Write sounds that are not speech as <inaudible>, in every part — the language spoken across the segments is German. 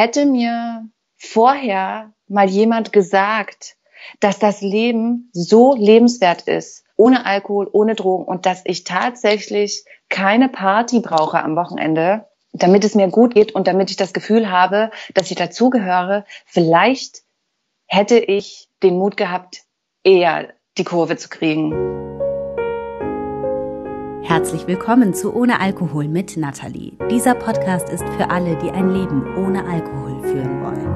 hätte mir vorher mal jemand gesagt, dass das Leben so lebenswert ist, ohne Alkohol, ohne Drogen und dass ich tatsächlich keine Party brauche am Wochenende, damit es mir gut geht und damit ich das Gefühl habe, dass ich dazugehöre, vielleicht hätte ich den Mut gehabt, eher die Kurve zu kriegen. Herzlich willkommen zu Ohne Alkohol mit Nathalie. Dieser Podcast ist für alle, die ein Leben ohne Alkohol führen wollen.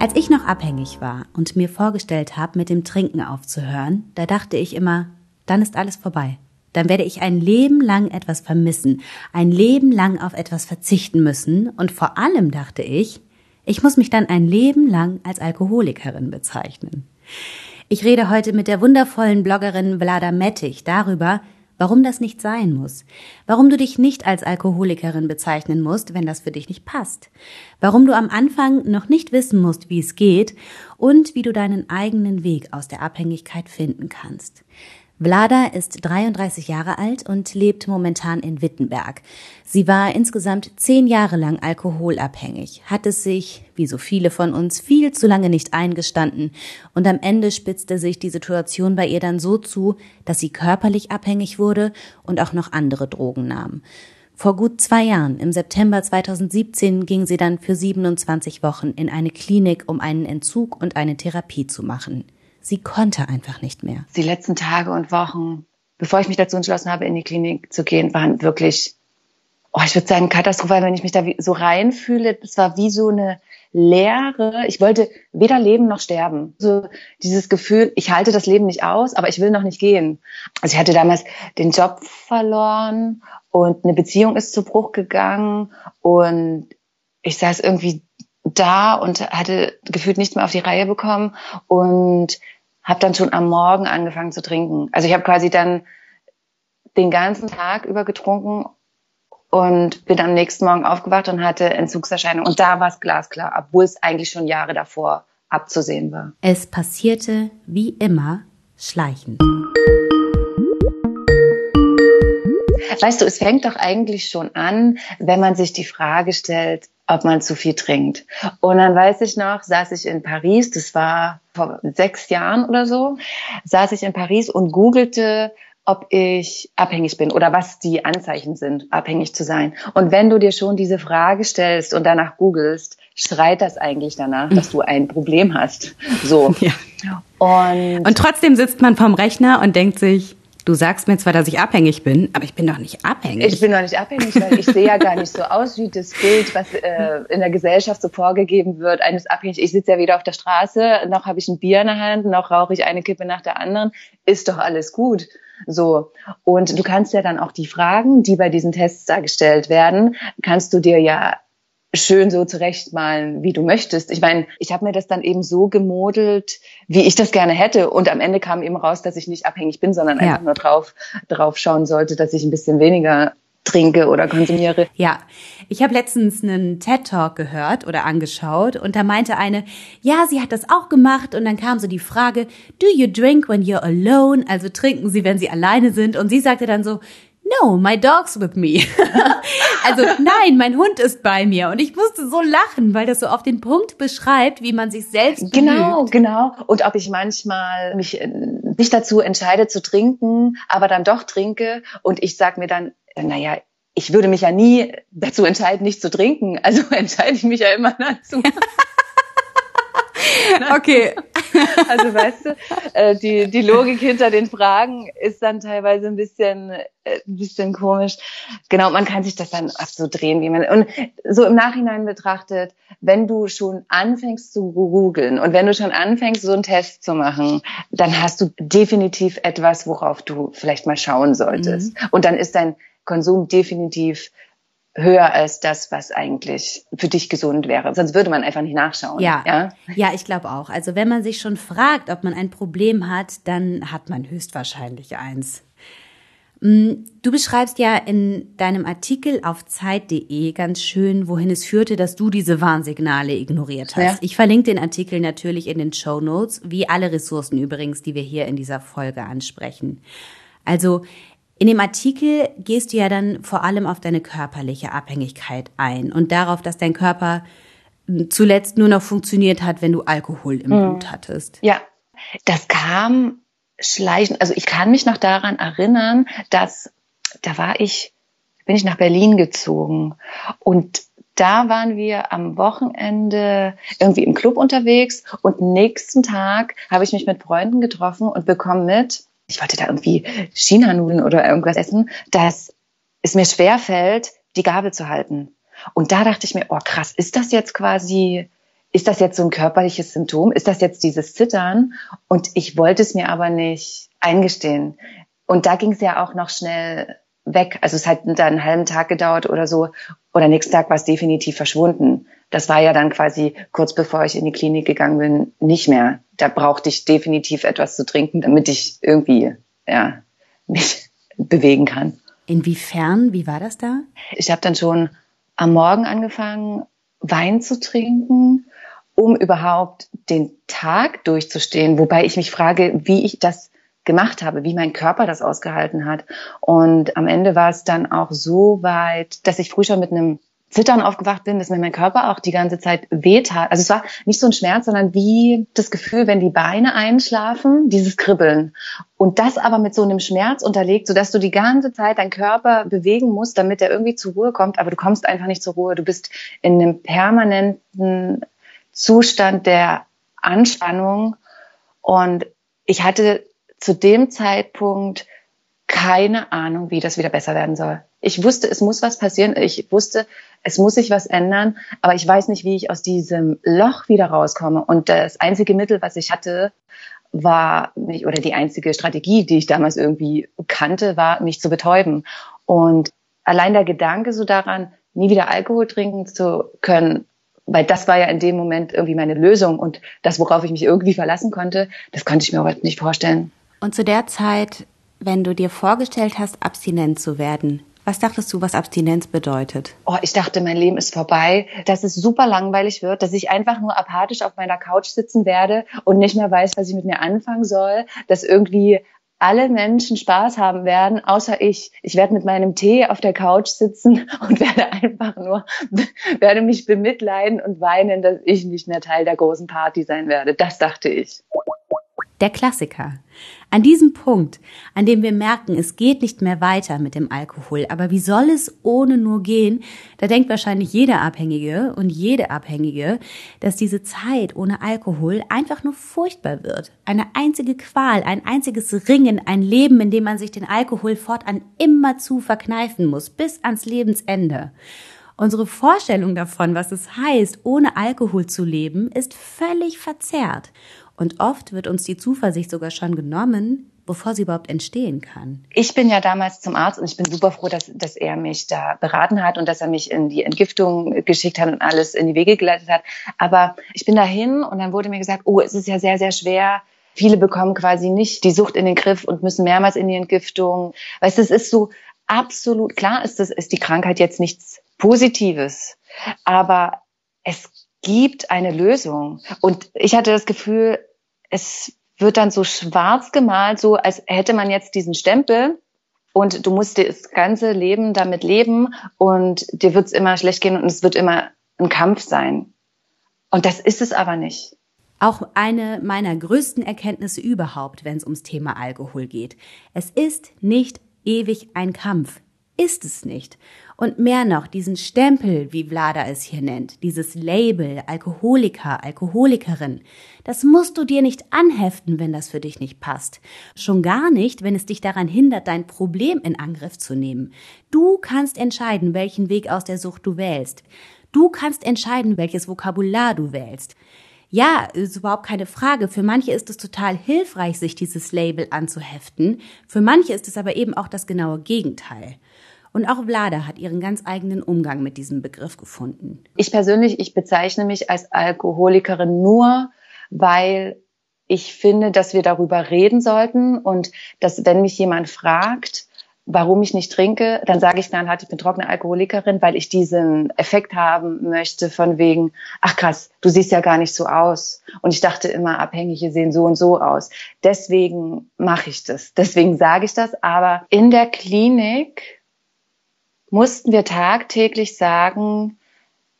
Als ich noch abhängig war und mir vorgestellt habe, mit dem Trinken aufzuhören, da dachte ich immer, dann ist alles vorbei. Dann werde ich ein Leben lang etwas vermissen, ein Leben lang auf etwas verzichten müssen und vor allem dachte ich, ich muss mich dann ein Leben lang als Alkoholikerin bezeichnen. Ich rede heute mit der wundervollen Bloggerin Vlada Mettich darüber, warum das nicht sein muss, warum du dich nicht als Alkoholikerin bezeichnen musst, wenn das für dich nicht passt, warum du am Anfang noch nicht wissen musst, wie es geht und wie du deinen eigenen Weg aus der Abhängigkeit finden kannst. Vlada ist 33 Jahre alt und lebt momentan in Wittenberg. Sie war insgesamt zehn Jahre lang alkoholabhängig, hat es sich, wie so viele von uns, viel zu lange nicht eingestanden und am Ende spitzte sich die Situation bei ihr dann so zu, dass sie körperlich abhängig wurde und auch noch andere Drogen nahm. Vor gut zwei Jahren, im September 2017, ging sie dann für 27 Wochen in eine Klinik, um einen Entzug und eine Therapie zu machen. Sie konnte einfach nicht mehr. Die letzten Tage und Wochen, bevor ich mich dazu entschlossen habe, in die Klinik zu gehen, waren wirklich, oh, ich würde sagen, katastrophal, wenn ich mich da so reinfühle. Es war wie so eine Leere. Ich wollte weder leben noch sterben. So dieses Gefühl, ich halte das Leben nicht aus, aber ich will noch nicht gehen. Also ich hatte damals den Job verloren und eine Beziehung ist zu Bruch gegangen und ich saß irgendwie da und hatte gefühlt nichts mehr auf die Reihe bekommen und habe dann schon am Morgen angefangen zu trinken. Also ich habe quasi dann den ganzen Tag über getrunken und bin am nächsten Morgen aufgewacht und hatte Entzugserscheinungen. Und da war es glasklar, obwohl es eigentlich schon Jahre davor abzusehen war. Es passierte wie immer schleichend. Weißt du, es fängt doch eigentlich schon an, wenn man sich die Frage stellt, ob man zu viel trinkt. Und dann weiß ich noch, saß ich in Paris, das war vor sechs Jahren oder so, saß ich in Paris und googelte, ob ich abhängig bin oder was die Anzeichen sind, abhängig zu sein. Und wenn du dir schon diese Frage stellst und danach googelst, schreit das eigentlich danach, dass du ein Problem hast. So. <laughs> Ja. Und, und trotzdem sitzt man vorm Rechner und denkt sich, Du sagst mir zwar, dass ich abhängig bin, aber ich bin doch nicht abhängig. Ich bin doch nicht abhängig, weil ich sehe ja gar nicht so aus wie das Bild, was äh, in der Gesellschaft so vorgegeben wird, eines abhängig. Ich sitze ja weder auf der Straße, noch habe ich ein Bier in der Hand, noch rauche ich eine Kippe nach der anderen. Ist doch alles gut. So. Und du kannst ja dann auch die Fragen, die bei diesen Tests da gestellt werden, kannst du dir ja schön so zurechtmalen, wie du möchtest. Ich meine, ich habe mir das dann eben so gemodelt, wie ich das gerne hätte. Und am Ende kam eben raus, dass ich nicht abhängig bin, sondern ja. einfach nur drauf, drauf schauen sollte, dass ich ein bisschen weniger trinke oder konsumiere. Ja, ich habe letztens einen TED Talk gehört oder angeschaut und da meinte eine, ja, sie hat das auch gemacht und dann kam so die Frage, do you drink when you're alone? Also trinken Sie, wenn Sie alleine sind? Und sie sagte dann so, no, my dog's with me. <laughs> also nein, mein Hund ist bei mir. Und ich musste so lachen, weil das so auf den Punkt beschreibt, wie man sich selbst Genau, belügt. genau. Und ob ich manchmal mich äh, nicht dazu entscheide zu trinken, aber dann doch trinke und ich sag mir dann, äh, naja, ich würde mich ja nie dazu entscheiden, nicht zu trinken. Also <laughs> entscheide ich mich ja immer <laughs> dazu. okay. <laughs> Also weißt du, äh, die, die Logik hinter den Fragen ist dann teilweise ein bisschen, äh, ein bisschen komisch. Genau, man kann sich das dann auch so drehen, wie man, und so im Nachhinein betrachtet, wenn du schon anfängst zu googeln und wenn du schon anfängst, so einen Test zu machen, dann hast du definitiv etwas, worauf du vielleicht mal schauen solltest. Mhm. Und dann ist dein Konsum definitiv höher als das, was eigentlich für dich gesund wäre. Sonst würde man einfach nicht nachschauen. Ja, ja, ja ich glaube auch. Also wenn man sich schon fragt, ob man ein Problem hat, dann hat man höchstwahrscheinlich eins. Mm, du beschreibst ja in deinem Artikel auf Zeit.de ganz schön, wohin es führte, dass du diese Warnsignale ignoriert hast. Ja. Ich verlinke den Artikel natürlich in den Show Notes, wie alle Ressourcen übrigens, die wir hier in dieser Folge ansprechen. Also In dem Artikel gehst du ja dann vor allem auf deine körperliche Abhängigkeit ein und darauf, dass dein Körper hm, zuletzt nur noch funktioniert hat, wenn du Alkohol im mhm. Blut hattest. Ja, das kam schleichend. Also ich kann mich noch daran erinnern, dass da war ich, bin ich nach Berlin gezogen und da waren wir am Wochenende irgendwie im Club unterwegs und nächsten Tag habe ich mich mit Freunden getroffen und bekommen mit, ich wollte da irgendwie China-Nudeln oder irgendwas essen, dass es mir schwer fällt, die Gabel zu halten. Und da dachte ich mir, oh krass, ist das jetzt quasi, ist das jetzt so ein körperliches Symptom? Ist das jetzt dieses Zittern? Und ich wollte es mir aber nicht eingestehen. Und da ging es ja auch noch schnell weg. Also es hat dann einen halben Tag gedauert oder so. Oder nächsten Tag war es definitiv verschwunden. Das war ja dann quasi kurz bevor ich in die Klinik gegangen bin, nicht mehr. Da brauchte ich definitiv etwas zu trinken, damit ich irgendwie, ja, mich <laughs> bewegen kann. Inwiefern? Wie war das da? Ich habe dann schon am Morgen angefangen, Wein zu trinken, um überhaupt den Tag durchzustehen. Wobei ich mich frage, wie ich das gemacht habe, wie mein Körper das ausgehalten hat. Und am Ende war es dann auch so weit, dass ich früh schon mit einem Zittern aufgewacht bin, dass mir mein Körper auch die ganze Zeit wehtat. Also es war nicht so ein Schmerz, sondern wie das Gefühl, wenn die Beine einschlafen, dieses Kribbeln. Und das aber mit so einem Schmerz unterlegt, sodass du die ganze Zeit deinen Körper bewegen musst, damit er irgendwie zur Ruhe kommt. Aber du kommst einfach nicht zur Ruhe. Du bist in einem permanenten Zustand der Anspannung. Und ich hatte zu dem Zeitpunkt keine Ahnung, wie das wieder besser werden soll. Ich wusste, es muss was passieren. Ich wusste, es muss sich was ändern, aber ich weiß nicht, wie ich aus diesem Loch wieder rauskomme. Und das einzige Mittel, was ich hatte, war mich, oder die einzige Strategie, die ich damals irgendwie kannte, war, mich zu betäuben. Und allein der Gedanke so daran, nie wieder Alkohol trinken zu können, weil das war ja in dem Moment irgendwie meine Lösung und das, worauf ich mich irgendwie verlassen konnte, das konnte ich mir heute nicht vorstellen. Und zu der Zeit, wenn du dir vorgestellt hast, abstinent zu werden, was dachtest du, was Abstinenz bedeutet? Oh, ich dachte, mein Leben ist vorbei, dass es super langweilig wird, dass ich einfach nur apathisch auf meiner Couch sitzen werde und nicht mehr weiß, was ich mit mir anfangen soll, dass irgendwie alle Menschen Spaß haben werden, außer ich. Ich werde mit meinem Tee auf der Couch sitzen <laughs> und werde einfach nur, <laughs> werde mich bemitleiden und weinen, dass ich nicht mehr Teil der großen Party sein werde. Das dachte ich der Klassiker. An diesem Punkt, an dem wir merken, es geht nicht mehr weiter mit dem Alkohol, aber wie soll es ohne nur gehen, da denkt wahrscheinlich jeder Abhängige und jede Abhängige, dass diese Zeit ohne Alkohol einfach nur furchtbar wird. Eine einzige Qual, ein einziges Ringen, ein Leben, in dem man sich den Alkohol fortan immer zu verkneifen muss, bis ans Lebensende. Unsere Vorstellung davon, was es heißt, ohne Alkohol zu leben, ist völlig verzerrt. Und oft wird uns die Zuversicht sogar schon genommen, bevor sie überhaupt entstehen kann. Ich bin ja damals zum Arzt und ich bin super froh, dass, dass er mich da beraten hat und dass er mich in die Entgiftung geschickt hat und alles in die Wege geleitet hat. Aber ich bin dahin und dann wurde mir gesagt, oh, es ist ja sehr, sehr schwer. Viele bekommen quasi nicht die Sucht in den Griff und müssen mehrmals in die Entgiftung. Weißt du, es ist so absolut klar, ist das, ist die Krankheit jetzt nichts Positives. Aber es gibt eine Lösung. Und ich hatte das Gefühl, es wird dann so schwarz gemalt, so als hätte man jetzt diesen Stempel und du musst das ganze Leben damit leben und dir wird es immer schlecht gehen und es wird immer ein Kampf sein. Und das ist es aber nicht. Auch eine meiner größten Erkenntnisse überhaupt, wenn es ums Thema Alkohol geht. Es ist nicht ewig ein Kampf. Ist es nicht. Und mehr noch, diesen Stempel, wie Vlada es hier nennt, dieses Label Alkoholiker, Alkoholikerin, das musst du dir nicht anheften, wenn das für dich nicht passt. Schon gar nicht, wenn es dich daran hindert, dein Problem in Angriff zu nehmen. Du kannst entscheiden, welchen Weg aus der Sucht du wählst. Du kannst entscheiden, welches Vokabular du wählst. Ja, ist überhaupt keine Frage. Für manche ist es total hilfreich, sich dieses Label anzuheften. Für manche ist es aber eben auch das genaue Gegenteil. Und auch Vlada hat ihren ganz eigenen Umgang mit diesem Begriff gefunden. Ich persönlich, ich bezeichne mich als Alkoholikerin nur, weil ich finde, dass wir darüber reden sollten und dass, wenn mich jemand fragt, warum ich nicht trinke, dann sage ich dann halt, ich bin trockene Alkoholikerin, weil ich diesen Effekt haben möchte von wegen, ach krass, du siehst ja gar nicht so aus. Und ich dachte immer, Abhängige sehen so und so aus. Deswegen mache ich das. Deswegen sage ich das. Aber in der Klinik mussten wir tagtäglich sagen,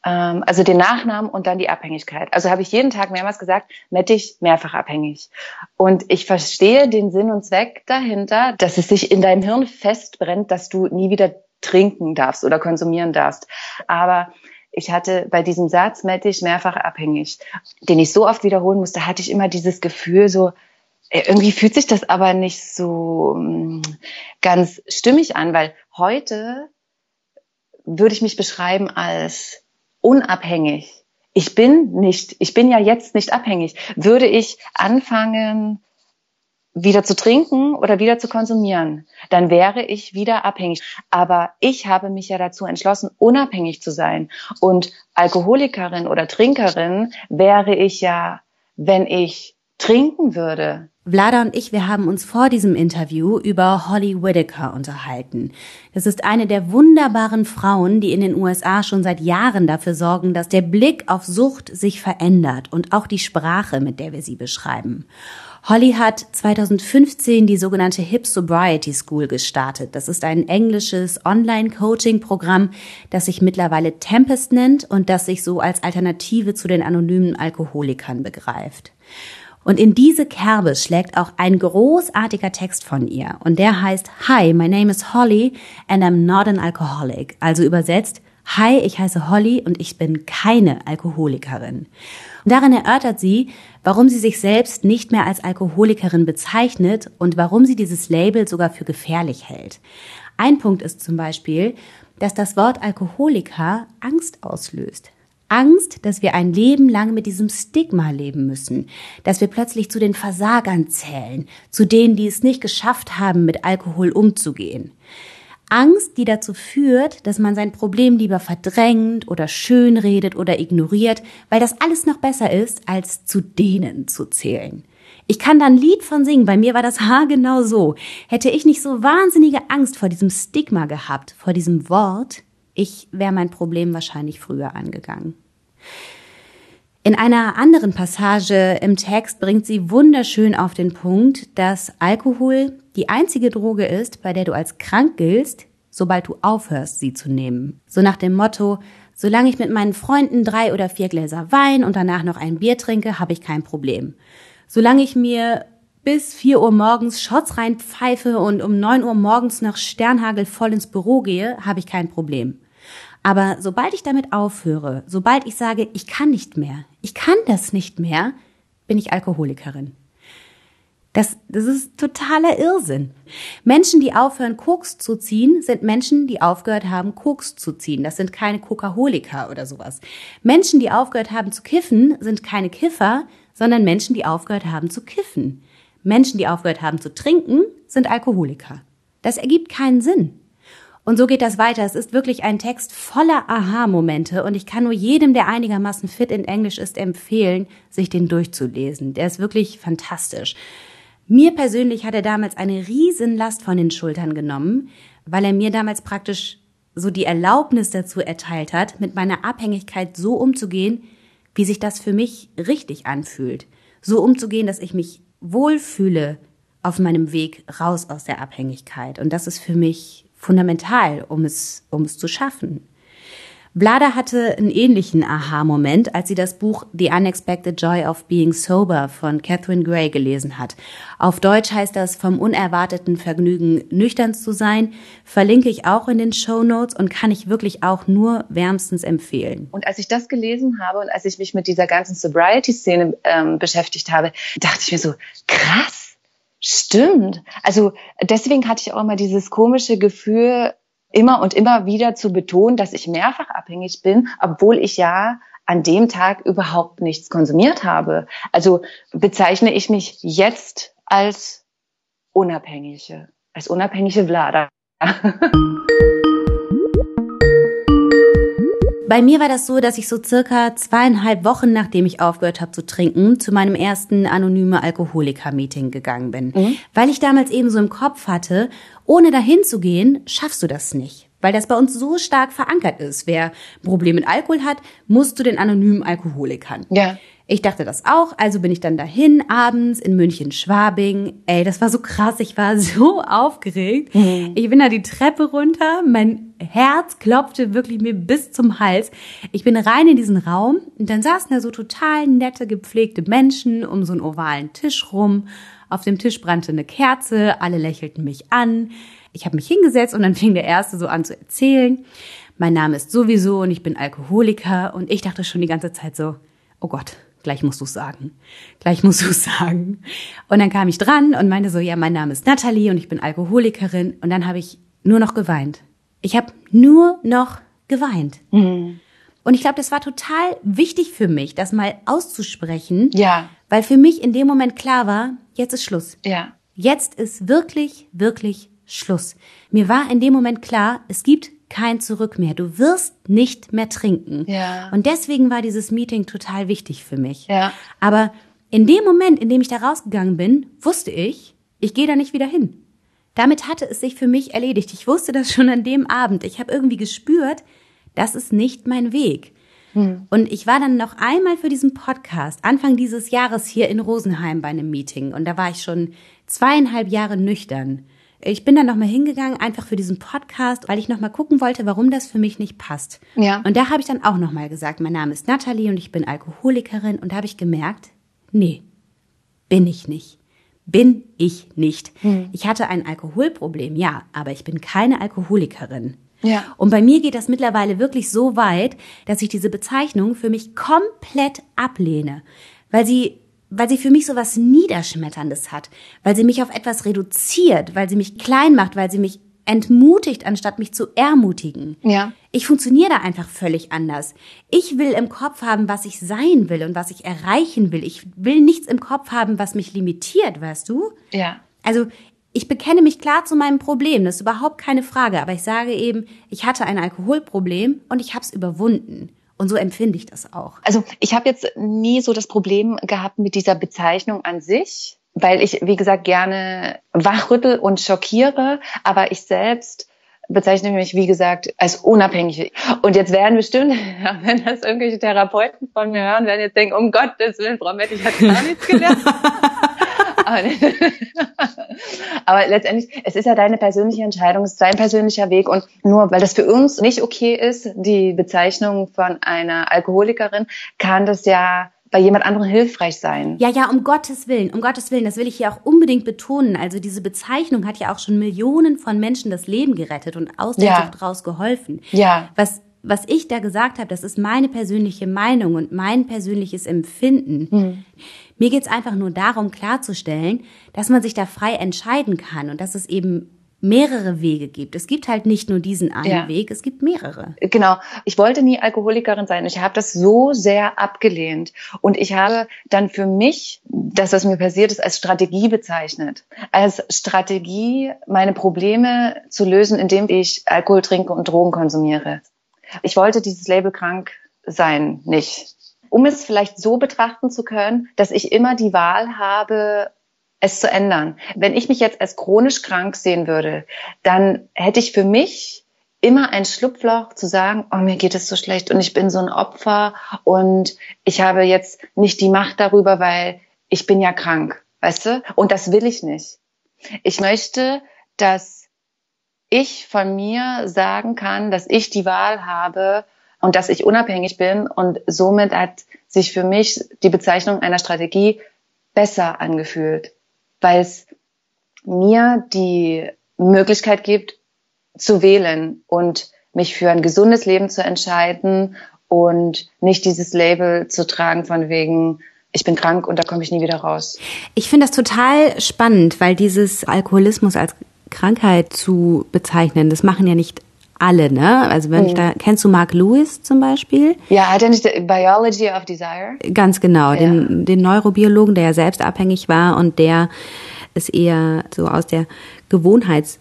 ähm, also den Nachnamen und dann die Abhängigkeit. Also habe ich jeden Tag mehrmals gesagt, Mettich mehrfach abhängig. Und ich verstehe den Sinn und Zweck dahinter, dass es sich in deinem Hirn festbrennt, dass du nie wieder trinken darfst oder konsumieren darfst. Aber ich hatte bei diesem Satz Mettich mehrfach abhängig, den ich so oft wiederholen musste, hatte ich immer dieses Gefühl so, äh, irgendwie fühlt sich das aber nicht so mm, ganz stimmig an, weil heute würde ich mich beschreiben als unabhängig. Ich bin nicht, ich bin ja jetzt nicht abhängig. Würde ich anfangen, wieder zu trinken oder wieder zu konsumieren, dann wäre ich wieder abhängig. Aber ich habe mich ja dazu entschlossen, unabhängig zu sein. Und Alkoholikerin oder Trinkerin wäre ich ja, wenn ich trinken würde. Vlada und ich, wir haben uns vor diesem Interview über Holly Whitaker unterhalten. Das ist eine der wunderbaren Frauen, die in den USA schon seit Jahren dafür sorgen, dass der Blick auf Sucht sich verändert und auch die Sprache, mit der wir sie beschreiben. Holly hat 2015 die sogenannte Hip Sobriety School gestartet. Das ist ein englisches Online-Coaching-Programm, das sich mittlerweile Tempest nennt und das sich so als Alternative zu den anonymen Alkoholikern begreift. Und in diese Kerbe schlägt auch ein großartiger Text von ihr. Und der heißt, Hi, my name is Holly and I'm not an alcoholic. Also übersetzt, Hi, ich heiße Holly und ich bin keine Alkoholikerin. Und darin erörtert sie, warum sie sich selbst nicht mehr als Alkoholikerin bezeichnet und warum sie dieses Label sogar für gefährlich hält. Ein Punkt ist zum Beispiel, dass das Wort Alkoholiker Angst auslöst. Angst, dass wir ein Leben lang mit diesem Stigma leben müssen, dass wir plötzlich zu den Versagern zählen, zu denen, die es nicht geschafft haben, mit Alkohol umzugehen. Angst, die dazu führt, dass man sein Problem lieber verdrängt oder schönredet oder ignoriert, weil das alles noch besser ist, als zu denen zu zählen. Ich kann da ein Lied von singen, bei mir war das <laughs> haargenau so. Hätte ich nicht so wahnsinnige Angst vor diesem Stigma gehabt, vor diesem Wort, ich wäre mein Problem wahrscheinlich früher angegangen. In einer anderen Passage im Text bringt sie wunderschön auf den Punkt, dass Alkohol die einzige Droge ist, bei der du als krank giltst, sobald du aufhörst, sie zu nehmen. So nach dem Motto, solange ich mit meinen Freunden drei oder vier Gläser Wein und danach noch ein Bier trinke, habe ich kein Problem. Solange ich mir bis vier Uhr morgens Shots reinpfeife und um neun Uhr morgens nach Sternhagel voll ins Büro gehe, habe ich kein Problem. Aber sobald ich damit aufhöre, sobald ich sage, ich kann nicht mehr, ich kann das nicht mehr, bin ich Alkoholikerin. Das, das ist totaler Irrsinn. Menschen, die aufhören, Koks zu ziehen, sind Menschen, die aufgehört haben, Koks zu ziehen. Das sind keine Kokaholiker oder sowas. Menschen, die aufgehört haben zu kiffen, sind keine Kiffer, sondern Menschen, die aufgehört haben zu kiffen. Menschen, die aufgehört haben zu trinken, sind Alkoholiker. Das ergibt keinen Sinn. Und so geht das weiter. Es ist wirklich ein Text voller Aha-Momente und ich kann nur jedem, der einigermaßen fit in Englisch ist, empfehlen, sich den durchzulesen. Der ist wirklich fantastisch. Mir persönlich hat er damals eine Riesenlast von den Schultern genommen, weil er mir damals praktisch so die Erlaubnis dazu erteilt hat, mit meiner Abhängigkeit so umzugehen, wie sich das für mich richtig anfühlt. So umzugehen, dass ich mich wohlfühle auf meinem Weg raus aus der Abhängigkeit. Und das ist für mich fundamental, um es, um es zu schaffen. Vlada hatte einen ähnlichen Aha-Moment, als sie das Buch The Unexpected Joy of Being Sober von Catherine Gray gelesen hat. Auf Deutsch heißt das vom unerwarteten Vergnügen nüchtern zu sein. Verlinke ich auch in den Show Notes und kann ich wirklich auch nur wärmstens empfehlen. Und als ich das gelesen habe und als ich mich mit dieser ganzen Sobriety-Szene ähm, beschäftigt habe, dachte ich mir so, krass, Stimmt. Also deswegen hatte ich auch immer dieses komische Gefühl, immer und immer wieder zu betonen, dass ich mehrfach abhängig bin, obwohl ich ja an dem Tag überhaupt nichts konsumiert habe. Also bezeichne ich mich jetzt als Unabhängige, als unabhängige Vlada. <laughs> bei mir war das so, dass ich so circa zweieinhalb Wochen, nachdem ich aufgehört habe zu trinken, zu meinem ersten anonyme Alkoholiker-Meeting gegangen bin. Mhm. Weil ich damals eben so im Kopf hatte, ohne dahin zu gehen, schaffst du das nicht. Weil das bei uns so stark verankert ist. Wer ein Problem mit Alkohol hat, muss zu den anonymen Alkoholikern. Ja. Ich dachte das auch, also bin ich dann dahin abends in München Schwabing. Ey, das war so krass, ich war <laughs> so aufgeregt. Mhm. Ich bin da die Treppe runter, mein Herz klopfte wirklich mir bis zum Hals. Ich bin rein in diesen Raum und dann saßen da so total nette, gepflegte Menschen um so einen ovalen Tisch rum. Auf dem Tisch brannte eine Kerze, alle lächelten mich an. Ich habe mich hingesetzt und dann <laughs> fing der Erste so an zu erzählen. Mein Name ist sowieso und ich bin Alkoholiker und ich dachte schon die ganze Zeit so, oh Gott, gleich musst du es sagen. Gleich musst du es sagen. Und dann kam ich dran und meinte so, ja, mein Name ist Natalie und ich bin Alkoholikerin. Und dann habe ich nur noch geweint. Ich habe nur noch geweint. Mhm. Und ich glaube, das war total wichtig für mich, das mal auszusprechen. Ja. Weil für mich in dem Moment klar war, jetzt ist Schluss. Ja. Jetzt ist wirklich, wirklich Schluss. Mir war in dem Moment klar, es gibt kein Zurück mehr. Du wirst nicht mehr trinken. Ja. Und deswegen war dieses Meeting total wichtig für mich. Ja. Aber in dem Moment, in dem ich da rausgegangen bin, wusste ich, ich gehe da nicht wieder hin. Damit hatte es sich für mich erledigt. Ich wusste das <laughs> schon an dem Abend. Ich habe irgendwie gespürt, das ist nicht mein Weg. Hm. Und ich war dann noch einmal für diesen Podcast Anfang dieses Jahres hier in Rosenheim bei einem Meeting. Und da war ich schon zweieinhalb Jahre nüchtern. Ich bin dann nochmal hingegangen, einfach für diesen Podcast, weil ich nochmal gucken wollte, warum das für mich nicht passt. Ja. Und da habe ich dann auch nochmal gesagt, mein Name ist Nathalie und ich bin Alkoholikerin. Und da habe ich gemerkt, nee, bin ich nicht. Bin ich nicht. Hm. Ich hatte ein Alkoholproblem, ja, aber ich bin keine Alkoholikerin. Ja. Und bei mir geht das mittlerweile wirklich so weit, dass ich diese Bezeichnung für mich komplett ablehne, weil sie weil sie für mich so was Niederschmetterndes hat, weil sie mich auf etwas reduziert, weil sie mich klein macht, weil sie mich entmutigt, anstatt mich zu ermutigen. Ja. Ich funktioniere da einfach völlig anders. Ich will im Kopf haben, was ich sein will und was ich erreichen will. Ich will nichts im Kopf haben, was mich limitiert, weißt du? Ja. Also ich bekenne mich klar zu meinem Problem, das ist überhaupt keine Frage, aber ich sage eben, ich hatte ein Alkoholproblem und ich habe es überwunden. Und so empfinde ich das auch. Also ich habe jetzt nie so das Problem gehabt mit dieser Bezeichnung an sich, weil ich, wie gesagt, gerne wachrüttel und schockiere, aber ich selbst bezeichne mich, wie gesagt, als unabhängig. Und jetzt werden bestimmt, <laughs> wenn das irgendwelche Therapeuten von mir hören, werden jetzt denken, um Gottes Willen, Frau Mett, ich habe gar nichts gelernt. <laughs> aber, <laughs> aber letztendlich, es ist ja deine persönliche Entscheidung, es ist dein persönlicher Weg und nur weil das für uns nicht okay ist, die Bezeichnung von einer Alkoholikerin, kann das ja bei jemand anderem hilfreich sein. Ja, ja, um Gottes Willen, um Gottes Willen, das will ich hier auch unbedingt betonen. Also diese Bezeichnung hat ja auch schon Millionen von Menschen das Leben gerettet und aus der ja. Sucht raus geholfen. Ja. Was was ich da gesagt habe, das ist meine persönliche Meinung und mein persönliches Empfinden. Hm. Mir geht's einfach nur darum, klarzustellen, dass man sich da frei entscheiden kann und dass es eben mehrere Wege gibt. Es gibt halt nicht nur diesen einen ja. Weg, es gibt mehrere. Genau. Ich wollte nie Alkoholikerin sein. Ich habe das so sehr abgelehnt. Und ich habe dann für mich, dass das mir passiert ist, als Strategie bezeichnet. Als Strategie, meine Probleme zu lösen, indem ich Alkohol trinke und Drogen konsumiere. Ich wollte dieses Label krank sein nicht. Um es vielleicht so betrachten zu können, dass ich immer die Wahl habe, es zu ändern. Wenn ich mich jetzt als chronisch krank sehen würde, dann hätte ich für mich immer ein Schlupfloch zu sagen, oh, mir geht es so schlecht und ich bin so ein Opfer und ich habe jetzt nicht die Macht darüber, weil ich bin ja krank, weißt du? Und das will ich nicht. Ich möchte, dass ich von mir sagen kann, dass ich die Wahl habe und dass ich unabhängig bin und somit hat sich für mich die Bezeichnung einer Strategie besser angefühlt weil es mir die Möglichkeit gibt, zu wählen und mich für ein gesundes Leben zu entscheiden und nicht dieses Label zu tragen von wegen, ich bin krank und da komme ich nie wieder raus. Ich finde das total spannend, weil dieses Alkoholismus als Krankheit zu bezeichnen, das machen ja nicht alle, ne? Also wenn mhm. ich da, kennst du Mark Lewis zum Beispiel? Ja, hat er nicht Biology of Desire? Ganz genau, ja. den, den Neurobiologen, der ja selbst abhängig war und der es eher so aus der Gewohnheits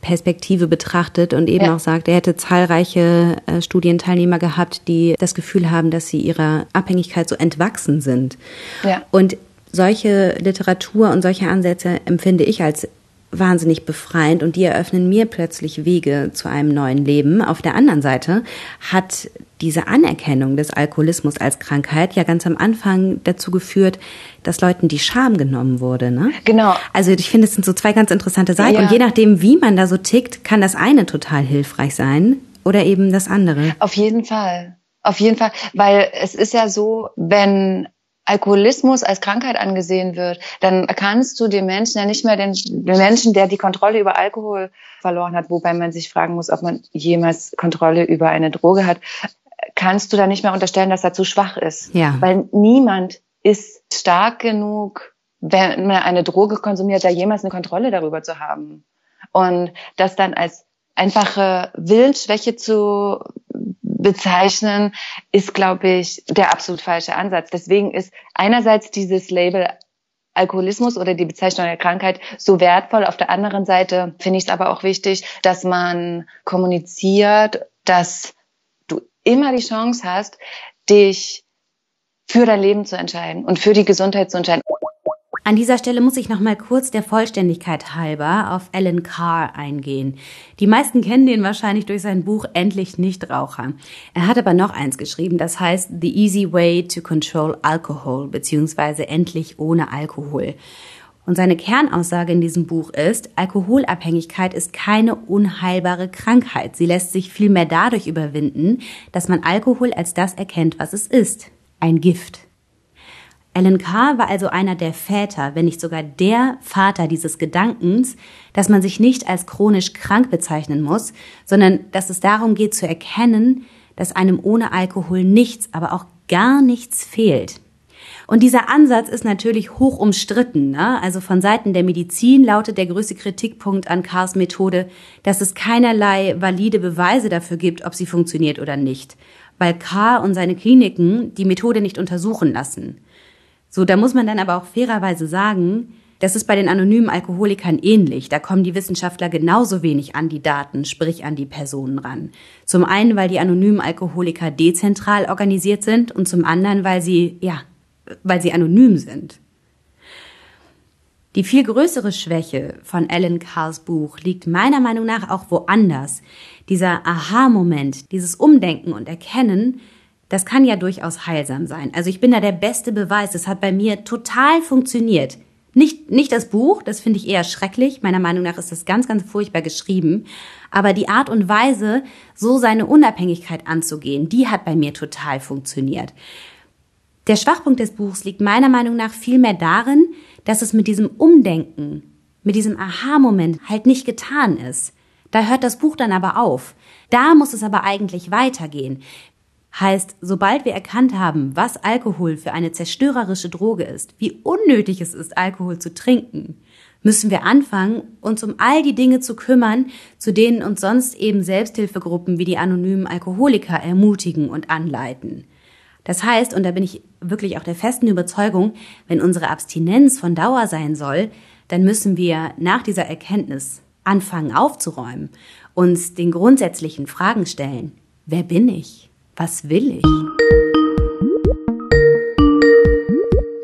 Perspektive betrachtet und eben ja. auch sagt, er hätte zahlreiche äh, Studienteilnehmer gehabt, die das Gefühl haben, dass sie ihrer Abhängigkeit so entwachsen sind. Ja. Und solche Literatur und solche Ansätze empfinde ich als wahnsinnig befreiend und die eröffnen mir plötzlich Wege zu einem neuen Leben. Auf der anderen Seite hat diese Anerkennung des Alkoholismus als Krankheit ja ganz am Anfang dazu geführt, dass Leuten die Scham genommen wurde. Ne? Genau. Also ich finde, es sind so zwei ganz interessante Seiten ja. und je nachdem, wie man da so tickt, kann das eine total hilfreich sein oder eben das andere. Auf jeden Fall. Auf jeden Fall, weil es ist ja so, wenn Alkoholismus als Krankheit angesehen wird, dann kannst du dem Menschen ja nicht mehr den, den, Menschen, der die Kontrolle über Alkohol verloren hat, wobei man sich fragen muss, ob man jemals Kontrolle über eine Droge hat, kannst du da nicht mehr unterstellen, dass er zu schwach ist. Ja. Weil niemand ist stark genug, wenn man eine Droge konsumiert, da jemals eine Kontrolle darüber zu haben. Und das dann als einfache Willensschwäche zu bezeichnen, ist, glaube ich, der absolut falsche Ansatz. Deswegen ist einerseits dieses Label Alkoholismus oder die Bezeichnung der Krankheit so wertvoll. Auf der anderen Seite finde ich es aber auch wichtig, dass man kommuniziert, dass du immer die Chance hast, dich für dein Leben zu entscheiden und für die Gesundheit zu entscheiden. An dieser Stelle muss ich noch mal kurz der Vollständigkeit halber auf Alan Carr eingehen. Die meisten kennen den wahrscheinlich durch sein Buch Endlich Nichtraucher. Er hat aber noch eins geschrieben, das heißt The Easy Way to Control Alcohol beziehungsweise Endlich ohne Alkohol. Und seine Kernaussage in diesem Buch ist, Alkoholabhängigkeit ist keine unheilbare Krankheit. Sie lässt sich vielmehr dadurch überwinden, dass man Alkohol als das erkennt, was es ist. Ein Gift. Alan Carr war also einer der Väter, wenn nicht sogar der Vater dieses Gedankens, dass man sich nicht als chronisch krank bezeichnen muss, sondern dass es darum geht zu erkennen, dass einem ohne Alkohol nichts, aber auch gar nichts fehlt. Und dieser Ansatz ist natürlich hoch umstritten. Ne? Also von Seiten der Medizin lautet der größte Kritikpunkt an Carrs Methode, dass es keinerlei valide Beweise dafür gibt, ob sie funktioniert oder nicht, weil Carr und seine Kliniken die Methode nicht untersuchen lassen. So, da muss man dann aber auch fairerweise sagen, das ist bei den anonymen Alkoholikern ähnlich. Da kommen die Wissenschaftler genauso wenig an die Daten, sprich an die Personen ran. Zum einen, weil die anonymen Alkoholiker dezentral organisiert sind und zum anderen, weil sie, ja, weil sie anonym sind. Die viel größere Schwäche von Alan Carrs Buch liegt meiner Meinung nach auch woanders. Dieser Aha-Moment, dieses Umdenken und Erkennen, das kann ja durchaus heilsam sein. Also ich bin da der beste Beweis. Es hat bei mir total funktioniert. Nicht, nicht das Buch, das finde ich eher schrecklich. Meiner Meinung nach ist das ganz, ganz furchtbar geschrieben. Aber die Art und Weise, so seine Unabhängigkeit anzugehen, die hat bei mir total funktioniert. Der Schwachpunkt des Buchs liegt meiner Meinung nach vielmehr darin, dass es mit diesem Umdenken, mit diesem Aha-Moment halt nicht getan ist. Da hört das Buch dann aber auf. Da muss es aber eigentlich weitergehen. Heißt, sobald wir erkannt haben, was Alkohol für eine zerstörerische Droge ist, wie unnötig es ist, Alkohol zu trinken, müssen wir anfangen, uns um all die Dinge zu kümmern, zu denen uns sonst eben Selbsthilfegruppen wie die anonymen Alkoholiker ermutigen und anleiten. Das heißt, und da bin ich wirklich auch der festen Überzeugung, wenn unsere Abstinenz von Dauer sein soll, dann müssen wir nach dieser Erkenntnis anfangen aufzuräumen, uns den grundsätzlichen Fragen stellen. Wer bin ich? Was will ich?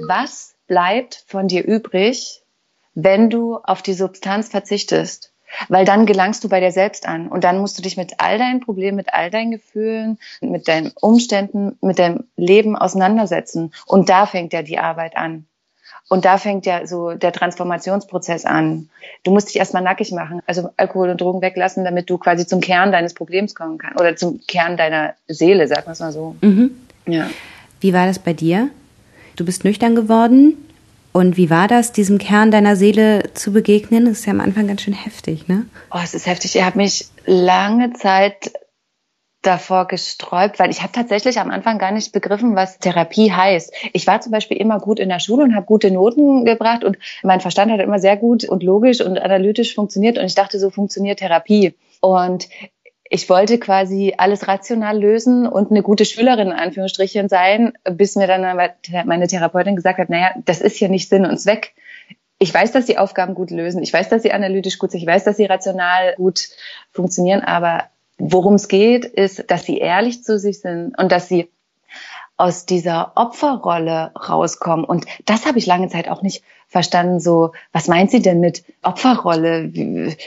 Was bleibt von dir übrig, wenn du auf die Substanz verzichtest? Weil dann gelangst du bei dir selbst an und dann musst du dich mit all deinen Problemen, mit all deinen Gefühlen, mit deinen Umständen, mit deinem Leben auseinandersetzen. Und da fängt ja die Arbeit an. Und da fängt ja so der Transformationsprozess an. Du musst dich erstmal nackig machen, also Alkohol und Drogen weglassen, damit du quasi zum Kern deines Problems kommen kannst oder zum Kern deiner Seele, sag mal so. Mhm. Ja. Wie war das bei dir? Du bist nüchtern geworden. Und wie war das, diesem Kern deiner Seele zu begegnen? Das ist ja am Anfang ganz schön heftig, ne? Oh, es ist heftig. Ich habe mich lange Zeit davor gesträubt, weil ich habe tatsächlich am Anfang gar nicht begriffen, was Therapie heißt. Ich war zum Beispiel immer gut in der Schule und habe gute Noten gebracht und mein Verstand hat immer sehr gut und logisch und analytisch funktioniert und ich dachte, so funktioniert Therapie. Und ich wollte quasi alles rational lösen und eine gute Schülerin in Anführungsstrichen sein, bis mir dann meine Therapeutin gesagt hat, naja, das ist ja nicht Sinn und Zweck ich weiß, dass sie Aufgaben gut lösen. Ich weiß, dass sie analytisch gut sind. Ich weiß, dass sie rational gut funktionieren. Aber worum es geht, ist, dass sie ehrlich zu sich sind und dass sie aus dieser Opferrolle rauskommen. Und das habe ich lange Zeit auch nicht verstanden. So, was meint sie denn mit Opferrolle?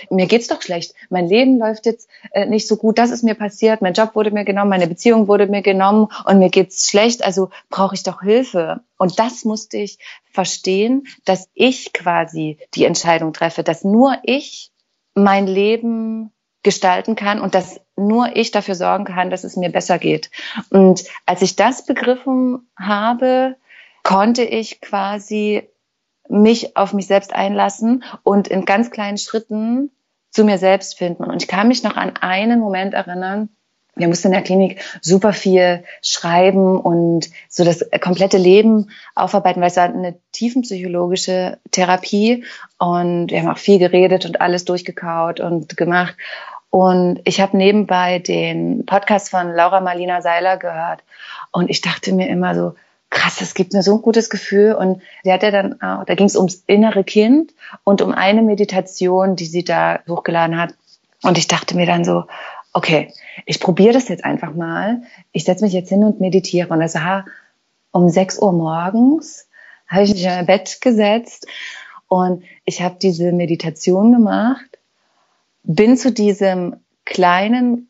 Mir geht's doch schlecht. Mein Leben läuft jetzt äh, nicht so gut. Das ist mir passiert. Mein Job wurde mir genommen. Meine Beziehung wurde mir genommen und mir geht's schlecht. Also brauche ich doch Hilfe. Und das musste ich verstehen, dass ich quasi die Entscheidung treffe, dass nur ich mein Leben gestalten kann und dass nur ich dafür sorgen kann, dass es mir besser geht. Und als ich das begriffen habe, konnte ich quasi mich auf mich selbst einlassen und in ganz kleinen Schritten zu mir selbst finden. Und ich kann mich noch an einen Moment erinnern, wir mussten in der Klinik super viel schreiben und so das komplette Leben aufarbeiten, weil es war eine tiefenpsychologische Therapie und wir haben auch viel geredet und alles durchgekaut und gemacht. Und ich habe nebenbei den Podcast von Laura Marlina Seiler gehört. Und ich dachte mir immer so, krass, das gibt mir so ein gutes Gefühl. Und sie hat ja dann auch, da ging es ums innere Kind und um eine Meditation, die sie da hochgeladen hat. Und ich dachte mir dann so, okay, ich probiere das jetzt einfach mal. Ich setze mich jetzt hin und meditiere. Und das war um 6 Uhr morgens, habe ich mich in mein Bett gesetzt und ich habe diese Meditation gemacht bin zu diesem kleinen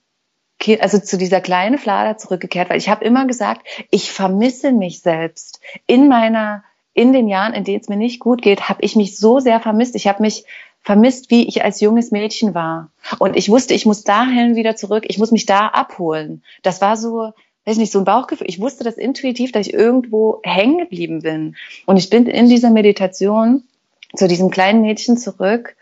also zu dieser kleinen Flader zurückgekehrt, weil ich habe immer gesagt, ich vermisse mich selbst. In meiner, in den Jahren, in denen es mir nicht gut geht, habe ich mich so sehr vermisst. Ich habe mich vermisst, wie ich als junges Mädchen war. Und ich wusste, ich muss dahin wieder zurück. Ich muss mich da abholen. Das war so, weiß nicht, so ein Bauchgefühl. Ich wusste das intuitiv, dass ich irgendwo hängen geblieben bin. Und ich bin in dieser Meditation zu diesem kleinen Mädchen zurück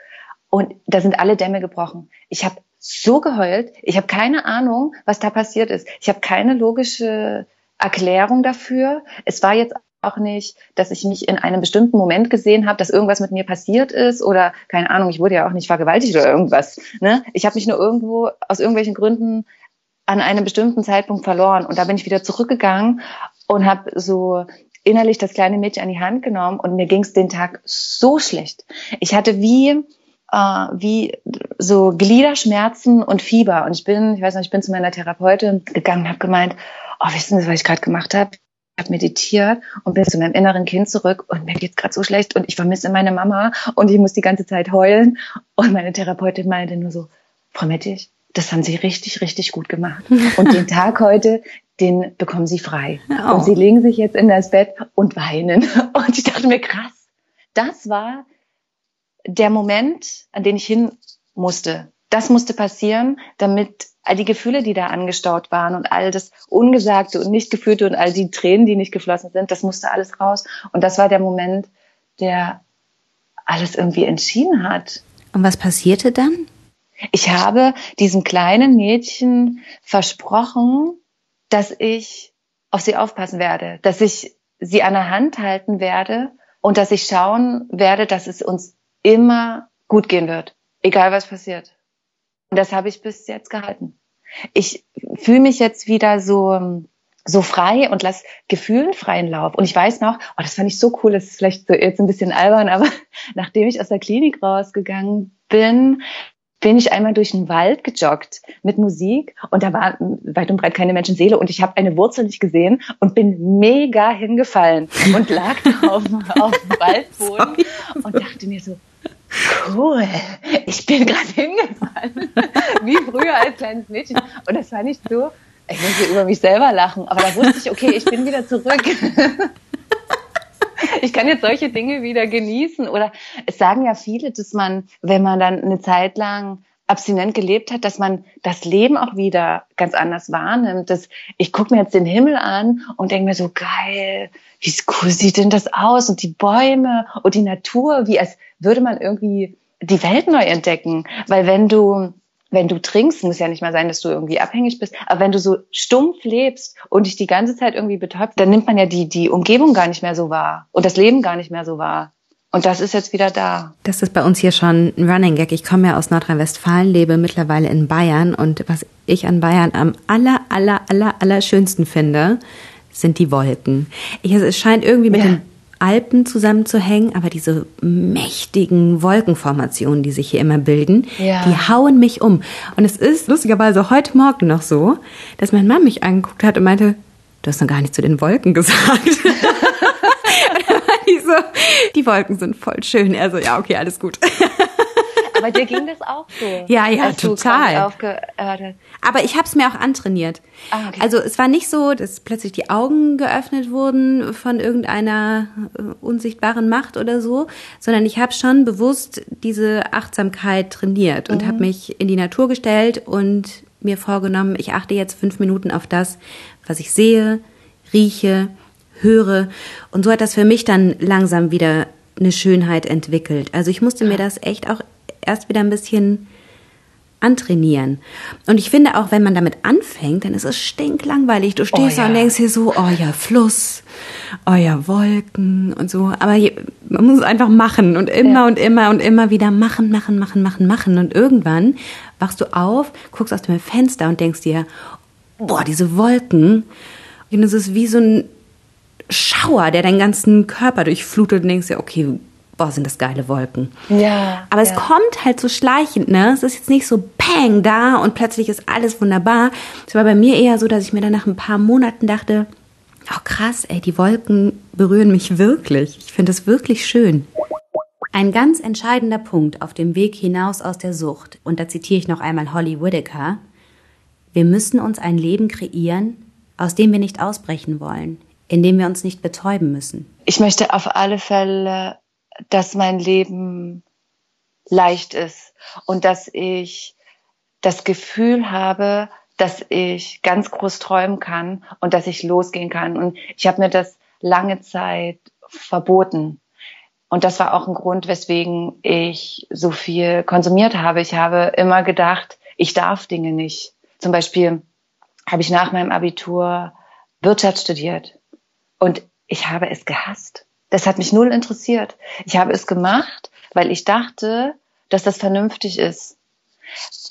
und da sind alle Dämme gebrochen. Ich habe so geheult. Ich habe keine Ahnung, was da passiert ist. Ich habe keine logische Erklärung dafür. Es war jetzt auch nicht, dass ich mich in einem bestimmten Moment gesehen habe, dass irgendwas mit mir passiert ist oder keine Ahnung, ich wurde ja auch nicht vergewaltigt oder irgendwas. Ne? Ich habe mich nur irgendwo aus irgendwelchen Gründen an einem bestimmten Zeitpunkt verloren und da bin ich wieder zurückgegangen und habe so innerlich das kleine Mädchen an die Hand genommen und mir ging es den Tag so schlecht. Ich hatte wie äh, wie so Gliederschmerzen und Fieber. Und ich bin, ich weiß nicht, ich bin zu meiner Therapeutin gegangen und habe gemeint, oh, wissen Sie, was ich gerade gemacht habe? Ich habe meditiert und bin zu meinem inneren Kind zurück und mir geht's gerade so schlecht und ich vermisse meine Mama und ich muss die ganze Zeit heulen. Und meine Therapeutin meinte nur so, Frau Mettich, das haben Sie richtig, richtig gut gemacht. Und den Tag heute, den bekommen Sie frei. Oh. Und Sie legen sich jetzt in das Bett und weinen. <laughs> Und ich dachte mir, krass, das war der Moment, an den ich hin musste, das musste passieren, damit all die Gefühle, die da angestaut waren und all das Ungesagte und Nicht-Gefühlte und all die Tränen, die nicht geflossen sind, das musste alles raus. Und das war der Moment, der alles irgendwie entschieden hat. Und was passierte dann? Ich habe diesem kleinen Mädchen versprochen, dass ich auf sie aufpassen werde, dass ich sie an der Hand halten werde und dass ich schauen werde, dass es uns immer gut gehen wird, egal was passiert. Und das habe ich bis jetzt gehalten. Ich fühle mich jetzt wieder so so frei und lass Gefühlen freien Lauf. Und ich weiß noch, oh, das fand ich so cool, das ist vielleicht so jetzt ein bisschen albern, aber <laughs> nachdem ich aus der Klinik rausgegangen bin, bin ich einmal durch den Wald gejoggt mit Musik und da war weit und breit keine Menschenseele und ich habe eine Wurzel nicht gesehen und bin mega hingefallen und lag <laughs> auf, auf dem Waldboden <laughs> und dachte mir so, cool, ich bin gerade hingefallen, wie früher als kleines Mädchen. Und das war nicht so, ich muss hier über mich selber lachen, aber da wusste ich, okay, ich bin wieder zurück. ich kann jetzt solche Dinge wieder genießen. Oder es sagen ja viele, dass man, wenn man dann eine Zeit lang abstinent gelebt hat, dass man das Leben auch wieder ganz anders wahrnimmt. Dass ich gucke mir jetzt den Himmel an und denke mir so geil, wie cool sieht denn das aus und die Bäume und die Natur, wie als würde man irgendwie die Welt neu entdecken. Weil wenn du wenn du trinkst, muss ja nicht mal sein, dass du irgendwie abhängig bist, aber wenn du so stumpf lebst und dich die ganze Zeit irgendwie betäubst, dann nimmt man ja die, die Umgebung gar nicht mehr so wahr und das Leben gar nicht mehr so wahr. Und das ist jetzt wieder da. Das ist bei uns hier schon ein Running Gag. Ich komme ja aus Nordrhein-Westfalen, lebe mittlerweile in Bayern und was ich an Bayern am aller, aller, aller, aller schönsten finde, sind die Wolken. Ich, es scheint irgendwie mit ja. dem Alpen zusammenzuhängen, aber diese mächtigen Wolkenformationen, die sich hier immer bilden, ja. die hauen mich um. Und es ist lustigerweise heute Morgen noch so, dass mein Mann mich angeguckt hat und meinte, du hast noch gar nicht zu den Wolken <laughs> gesagt. <laughs> so, die Wolken sind voll schön. Also ja, okay, alles gut. <laughs> Aber dir ging das auch so. Ja, ja, total. Aber ich habe es mir auch antrainiert. Ah, okay. Also es war nicht so, dass plötzlich die Augen geöffnet wurden von irgendeiner äh, unsichtbaren Macht oder so, sondern ich habe schon bewusst diese Achtsamkeit trainiert und mhm. habe mich in die Natur gestellt und mir vorgenommen, ich achte jetzt fünf Minuten auf das, was ich sehe, rieche, höre. Und so hat das für mich dann langsam wieder eine Schönheit entwickelt. Also ich musste mir das echt auch erst wieder ein bisschen antrainieren. Und ich finde auch, wenn man damit anfängt, dann ist es stinklangweilig. Du stehst oh, ja. und denkst hier so, oh ja, Fluss, oh ja, Wolken und so. Aber man muss es einfach machen und immer ja. und immer und immer wieder machen, machen, machen, machen, machen. Und irgendwann wachst du auf, guckst aus dem Fenster und denkst dir, boah, diese Wolken. Und es ist wie so ein Schauer, der deinen ganzen Körper durchflutet und denkst dir, okay, boah, sind das geile Wolken. Ja. Aber ja. es kommt halt so schleichend, ne? Es ist jetzt nicht so pang da und plötzlich ist alles wunderbar. Es war bei mir eher so, dass ich mir dann nach ein paar Monaten dachte, oh krass, ey, die Wolken berühren mich wirklich. Ich finde es wirklich schön. Ein ganz entscheidender Punkt auf dem Weg hinaus aus der Sucht, und da zitiere ich noch einmal Holly Whittaker, wir müssen uns ein Leben kreieren, aus dem wir nicht ausbrechen wollen, in dem wir uns nicht betäuben müssen. Ich möchte auf alle Fälle dass mein Leben leicht ist und dass ich das Gefühl habe, dass ich ganz groß träumen kann und dass ich losgehen kann. Und ich habe mir das lange Zeit verboten. Und das war auch ein Grund, weswegen ich so viel konsumiert habe. Ich habe immer gedacht, ich darf Dinge nicht. Zum Beispiel habe ich nach meinem Abitur Wirtschaft studiert und ich habe es gehasst. Das hat mich null interessiert. Ich habe es gemacht, weil ich dachte, dass das vernünftig ist.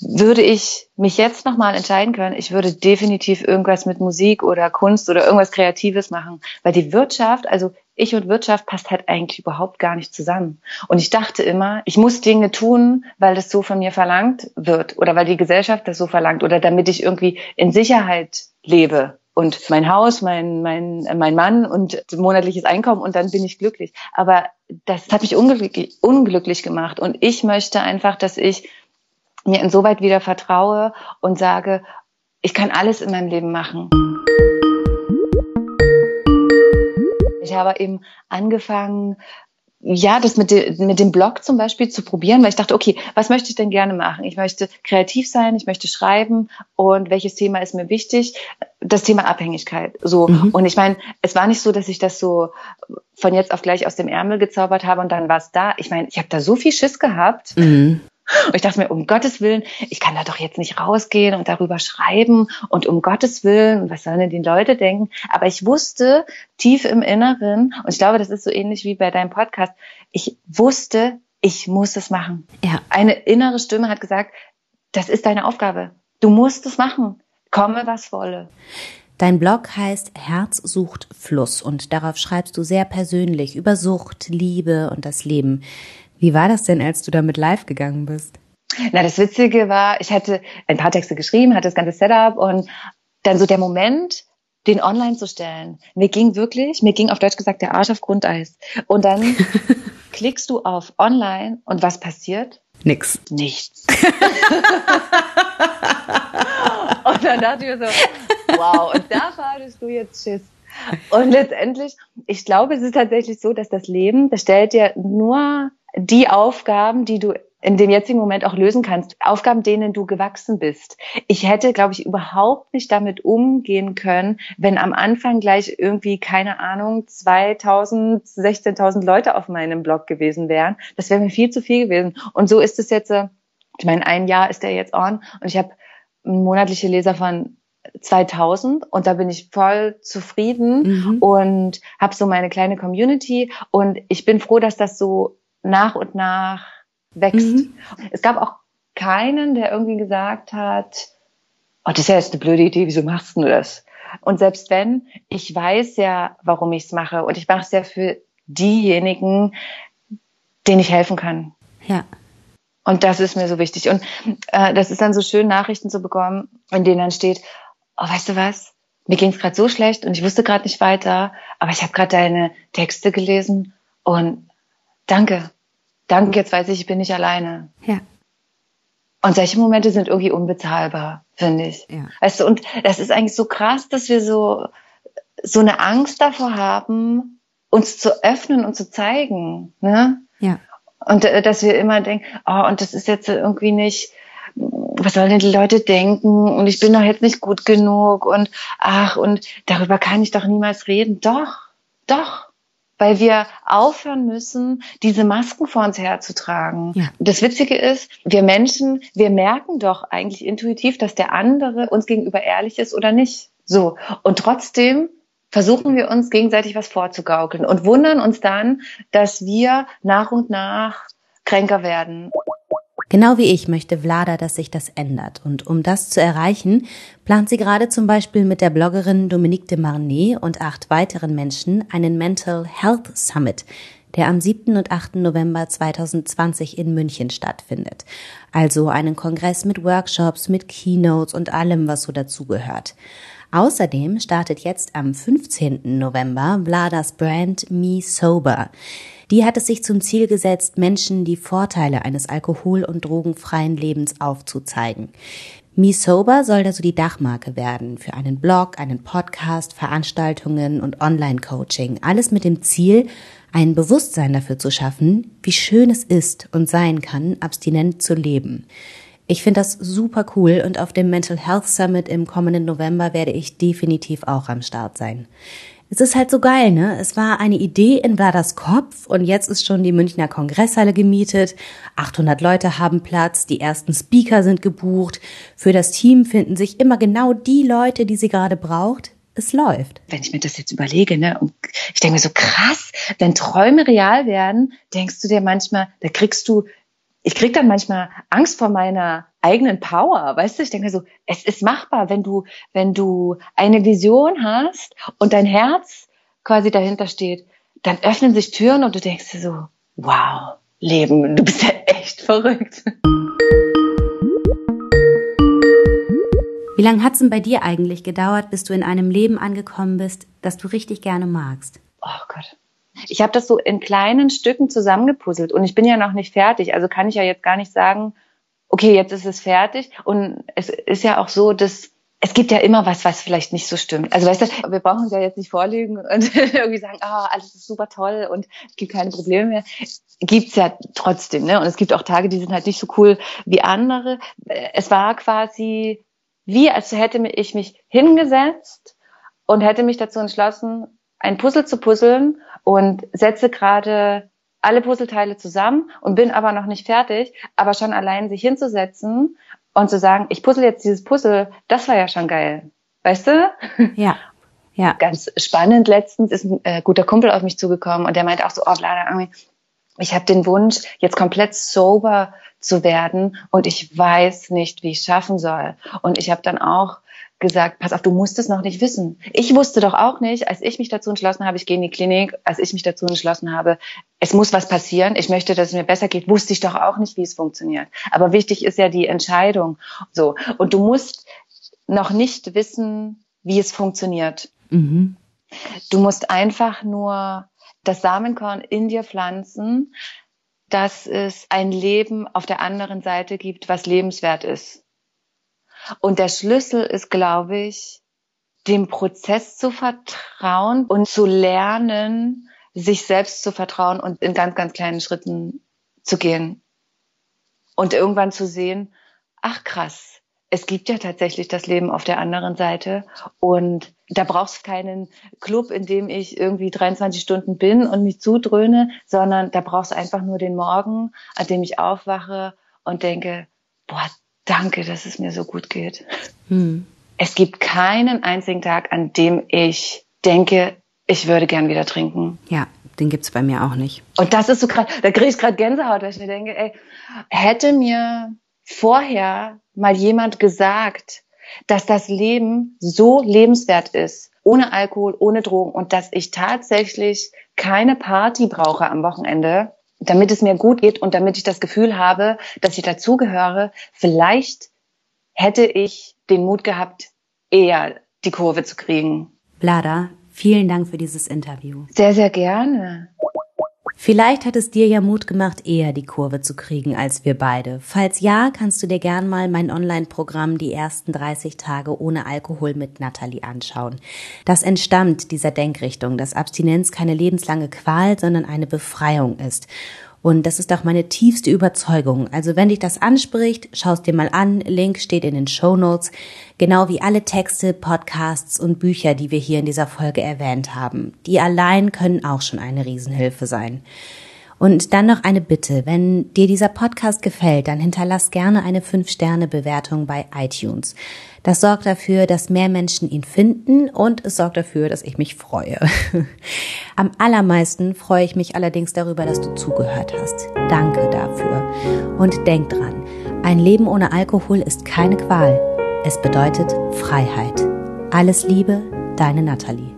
Würde ich mich jetzt nochmal entscheiden können, ich würde definitiv irgendwas mit Musik oder Kunst oder irgendwas Kreatives machen, weil die Wirtschaft, also ich und Wirtschaft passt halt eigentlich überhaupt gar nicht zusammen. Und ich dachte immer, ich muss Dinge tun, weil das so von mir verlangt wird oder weil die Gesellschaft das so verlangt oder damit ich irgendwie in Sicherheit lebe und mein Haus, mein, mein, mein Mann und monatliches Einkommen und dann bin ich glücklich. Aber das hat mich unglücklich, unglücklich gemacht und ich möchte einfach, dass ich mir insoweit wieder vertraue und sage, ich kann alles in meinem Leben machen. Ich habe eben angefangen, ja, das mit, de, mit dem Blog zum Beispiel zu probieren, weil ich dachte, okay, was möchte ich denn gerne machen? Ich möchte kreativ sein, ich möchte schreiben und welches Thema ist mir wichtig? Das Thema Abhängigkeit. So. Mhm. Und ich meine, es war nicht so, dass ich das so von jetzt auf gleich aus dem Ärmel gezaubert habe und dann war es da. Ich meine, ich habe da so viel Schiss gehabt. Mhm. Und ich dachte mir, um Gottes Willen, ich kann da doch jetzt nicht rausgehen und darüber schreiben und um Gottes Willen, was sollen denn die Leute denken? Aber ich wusste tief im Inneren, und ich glaube, das ist so ähnlich wie bei deinem Podcast, ich wusste, ich muss es machen. Ja. Eine innere Stimme hat gesagt, das ist deine Aufgabe. Du musst es machen. Komme, was wolle. Dein Blog heißt Herz sucht Fluss und darauf schreibst du sehr persönlich über Sucht, Liebe und das Leben. Wie war das denn, als du damit live gegangen bist? Na, das Witzige war, ich hatte ein paar Texte geschrieben, hatte das ganze Setup und dann so der Moment, den online zu stellen. Mir ging wirklich, mir ging auf Deutsch gesagt der Arsch auf Grundeis. Und dann <laughs> klickst du auf online und was passiert? Nix. Nichts. <laughs> und dann dachte ich mir so, wow, und da hattest du jetzt Schiss. Und letztendlich, ich glaube, es ist tatsächlich so, dass das Leben, das stellt dir nur die Aufgaben, die du in dem jetzigen Moment auch lösen kannst, Aufgaben, denen du gewachsen bist. Ich hätte, glaube ich, überhaupt nicht damit umgehen können, wenn am Anfang gleich irgendwie, keine Ahnung, 2000, 16.000 Leute auf meinem Blog gewesen wären. Das wäre mir viel zu viel gewesen. Und so ist es jetzt, äh, ich meine, ein Jahr ist der jetzt on und ich habe monatliche Leser von 2000 und da bin ich voll zufrieden mhm. und habe so meine kleine Community und ich bin froh, dass das so nach und nach wächst. Mhm. Es gab auch keinen, der irgendwie gesagt hat, oh, das ist ja jetzt eine blöde Idee, wieso machst du das? Und selbst wenn, ich weiß ja, warum ich es mache und ich mache es ja für diejenigen, denen ich helfen kann. Ja. Und das ist mir so wichtig. Und äh, das ist dann so schön, Nachrichten zu bekommen, in denen dann steht, oh, weißt du was, mir ging es gerade so schlecht und ich wusste gerade nicht weiter, aber ich habe gerade deine Texte gelesen und danke. Danke, jetzt weiß ich, ich bin nicht alleine. Ja. Und solche Momente sind irgendwie unbezahlbar, finde ich. Ja. Weißt du, und das ist eigentlich so krass, dass wir so, so eine Angst davor haben, uns zu öffnen und zu zeigen. Ne? Ja. Und äh, dass wir immer denken, oh, und das ist jetzt irgendwie nicht, was sollen denn die Leute denken? Und ich bin doch jetzt nicht gut genug und ach, und darüber kann ich doch niemals reden. Doch, doch weil wir aufhören müssen, diese Masken vor uns herzutragen. Ja. Das Witzige ist, wir Menschen, wir merken doch eigentlich intuitiv, dass der andere uns gegenüber ehrlich ist oder nicht. So. Und trotzdem versuchen wir uns gegenseitig was vorzugaukeln und wundern uns dann, dass wir nach und nach kränker werden. Genau wie ich möchte Vlada, dass sich das ändert. Und um das zu erreichen, plant sie gerade zum Beispiel mit der Bloggerin Dominique de Marnay und acht weiteren Menschen einen Mental Health Summit, der am 7. und 8. November 2020 in München stattfindet. Also einen Kongress mit Workshops, mit Keynotes und allem, was so dazugehört. Außerdem startet jetzt am 15. November Vladas Brand Me Sober. Die hat es sich zum Ziel gesetzt, Menschen die Vorteile eines alkohol- und drogenfreien Lebens aufzuzeigen. Me Sober soll also die Dachmarke werden für einen Blog, einen Podcast, Veranstaltungen und Online-Coaching. Alles mit dem Ziel, ein Bewusstsein dafür zu schaffen, wie schön es ist und sein kann, abstinent zu leben. Ich finde das super cool und auf dem Mental Health Summit im kommenden November werde ich definitiv auch am Start sein. Es ist halt so geil, ne? Es war eine Idee in Wladers Kopf und jetzt ist schon die Münchner Kongresshalle gemietet. 800 Leute haben Platz, die ersten Speaker sind gebucht. Für das Team finden sich immer genau die Leute, die sie gerade braucht. Es läuft. Wenn ich mir das jetzt überlege, ne, und ich denke mir so krass, wenn Träume real werden, denkst du dir manchmal, da kriegst du ich krieg dann manchmal Angst vor meiner eigenen Power, weißt du? Ich denke so, es ist machbar, wenn du, wenn du eine Vision hast und dein Herz quasi dahinter steht, dann öffnen sich Türen und du denkst dir so, wow, Leben, du bist ja echt verrückt. Wie lange hat's denn bei dir eigentlich gedauert, bis du in einem Leben angekommen bist, das du richtig gerne magst? Oh Gott ich habe das so in kleinen Stücken zusammengepuzzelt und ich bin ja noch nicht fertig. Also kann ich ja jetzt gar nicht sagen, okay, jetzt ist es fertig. Und es ist ja auch so, dass es gibt ja immer was, was vielleicht nicht so stimmt. Also weißt du, wir brauchen uns ja jetzt nicht vorlügen und <laughs> irgendwie sagen, ah, oh, alles ist super toll und es gibt keine Probleme mehr. Gibt's ja trotzdem, ne? Und es gibt auch Tage, die sind halt nicht so cool wie andere. Es war quasi wie, als hätte ich mich hingesetzt und hätte mich dazu entschlossen, ein Puzzle zu puzzeln und setze gerade alle Puzzleteile zusammen und bin aber noch nicht fertig, aber schon allein sich hinzusetzen und zu sagen, ich puzzle jetzt dieses Puzzle, das war ja schon geil. Weißt du? Ja. Ja. Ganz spannend. Letztens ist ein äh, guter Kumpel auf mich zugekommen und der meinte auch so, oh, Vlada, ich habe den Wunsch, jetzt komplett sober zu werden und ich weiß nicht, wie ich es schaffen soll. Und ich habe dann auch gesagt, pass auf, du musst es noch nicht wissen. Ich wusste doch auch nicht, als ich mich dazu entschlossen habe, ich gehe in die Klinik, als ich mich dazu entschlossen habe, es muss was passieren, ich möchte, dass es mir besser geht, wusste ich doch auch nicht, wie es funktioniert. Aber wichtig ist ja die Entscheidung. So. Und du musst noch nicht wissen, wie es funktioniert. Mhm. Du musst einfach nur das Samenkorn in dir pflanzen, dass es ein Leben auf der anderen Seite gibt, was lebenswert ist. Und der Schlüssel ist, glaube ich, dem Prozess zu vertrauen und zu lernen, sich selbst zu vertrauen und in ganz, ganz kleinen Schritten zu gehen. Und irgendwann zu sehen, ach krass, es gibt ja tatsächlich das Leben auf der anderen Seite und da brauchst du keinen Club, in dem ich irgendwie 23 Stunden bin und mich zudröhne, sondern da brauchst du einfach nur den Morgen, an dem ich aufwache und denke, boah, danke, dass es mir so gut geht. Hm. Es gibt keinen einzigen Tag, an dem ich denke, ich würde gern wieder trinken. Ja, den gibt's bei mir auch nicht. Und das ist so gerade, da kriege ich gerade Gänsehaut, weil ich mir denke, ey, hätte mir vorher mal jemand gesagt, dass das Leben so lebenswert ist ohne Alkohol, ohne Drogen und dass ich tatsächlich keine Party brauche am Wochenende, damit es mir gut geht und damit ich das Gefühl habe, dass ich dazugehöre. Vielleicht hätte ich den Mut gehabt, eher die Kurve zu kriegen. Blada, vielen Dank für dieses Interview. Sehr, sehr gerne. Vielleicht hat es dir ja Mut gemacht, eher die Kurve zu kriegen als wir beide. Falls ja, kannst du dir gern mal mein Online-Programm Die ersten 30 Tage ohne Alkohol mit Natalie anschauen. Das entstammt dieser Denkrichtung, dass Abstinenz keine lebenslange Qual, sondern eine Befreiung ist. Und das ist auch meine tiefste Überzeugung. Also wenn dich das anspricht, schaust dir mal an. Link steht in den Show Notes. Genau wie alle Texte, Podcasts und Bücher, die wir hier in dieser Folge erwähnt haben. Die allein können auch schon eine Riesenhilfe sein. Und dann noch eine Bitte. Wenn dir dieser Podcast gefällt, dann hinterlass gerne eine 5-Sterne-Bewertung bei iTunes. Das sorgt dafür, dass mehr Menschen ihn finden und es sorgt dafür, dass ich mich freue. <laughs> Am allermeisten freue ich mich allerdings darüber, dass du zugehört hast. Danke dafür. Und denk dran, ein Leben ohne Alkohol ist keine Qual. Es bedeutet Freiheit. Alles Liebe, deine Nathalie.